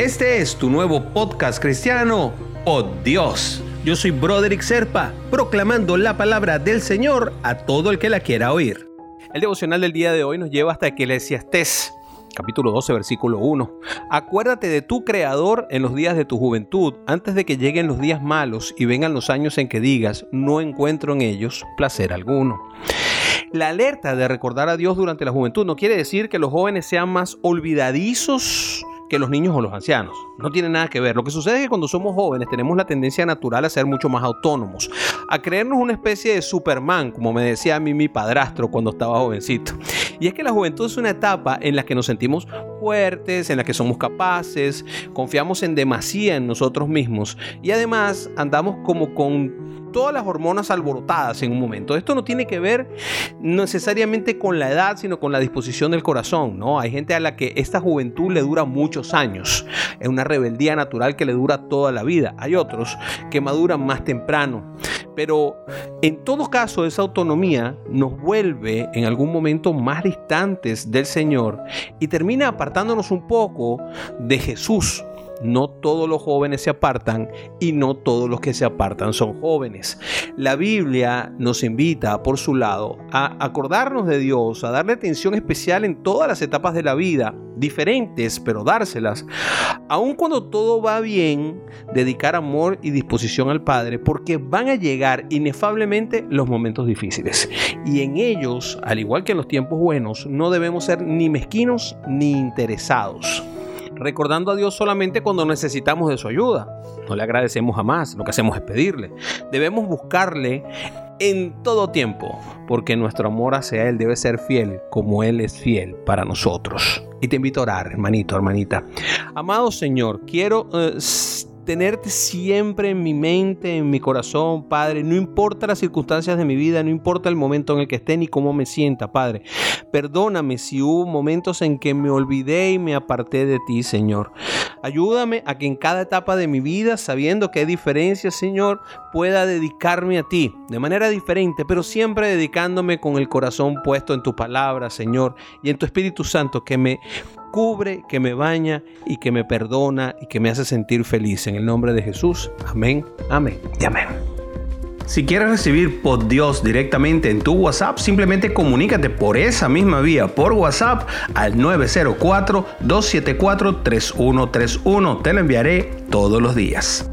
Este es tu nuevo podcast cristiano, Oh Dios. Yo soy Broderick Serpa, proclamando la palabra del Señor a todo el que la quiera oír. El devocional del día de hoy nos lleva hasta Eclesiastés, capítulo 12, versículo 1. Acuérdate de tu Creador en los días de tu juventud, antes de que lleguen los días malos y vengan los años en que digas, no encuentro en ellos placer alguno. La alerta de recordar a Dios durante la juventud no quiere decir que los jóvenes sean más olvidadizos que los niños o los ancianos. No tiene nada que ver. Lo que sucede es que cuando somos jóvenes tenemos la tendencia natural a ser mucho más autónomos, a creernos una especie de Superman, como me decía a mí mi padrastro cuando estaba jovencito. Y es que la juventud es una etapa en la que nos sentimos fuertes, en la que somos capaces, confiamos en demasía en nosotros mismos y además andamos como con todas las hormonas alborotadas en un momento. Esto no tiene que ver necesariamente con la edad, sino con la disposición del corazón, ¿no? Hay gente a la que esta juventud le dura muchos años. Es una rebeldía natural que le dura toda la vida. Hay otros que maduran más temprano. Pero en todo caso, esa autonomía nos vuelve en algún momento más distantes del Señor y termina apartándonos un poco de Jesús no todos los jóvenes se apartan y no todos los que se apartan son jóvenes. La Biblia nos invita, por su lado, a acordarnos de Dios, a darle atención especial en todas las etapas de la vida, diferentes, pero dárselas. Aun cuando todo va bien, dedicar amor y disposición al Padre, porque van a llegar inefablemente los momentos difíciles. Y en ellos, al igual que en los tiempos buenos, no debemos ser ni mezquinos ni interesados recordando a Dios solamente cuando necesitamos de su ayuda. No le agradecemos jamás, lo que hacemos es pedirle. Debemos buscarle en todo tiempo, porque nuestro amor hacia Él debe ser fiel como Él es fiel para nosotros. Y te invito a orar, hermanito, hermanita. Amado Señor, quiero... Eh, tenerte siempre en mi mente, en mi corazón, Padre. No importa las circunstancias de mi vida, no importa el momento en el que esté ni cómo me sienta, Padre. Perdóname si hubo momentos en que me olvidé y me aparté de ti, Señor. Ayúdame a que en cada etapa de mi vida, sabiendo que hay diferencias, Señor, pueda dedicarme a ti de manera diferente, pero siempre dedicándome con el corazón puesto en tu palabra, Señor, y en tu Espíritu Santo que me cubre, que me baña y que me perdona y que me hace sentir feliz. En el nombre de Jesús. Amén, amén y amén. Si quieres recibir por Dios directamente en tu WhatsApp, simplemente comunícate por esa misma vía por WhatsApp al 904-274-3131. Te lo enviaré todos los días.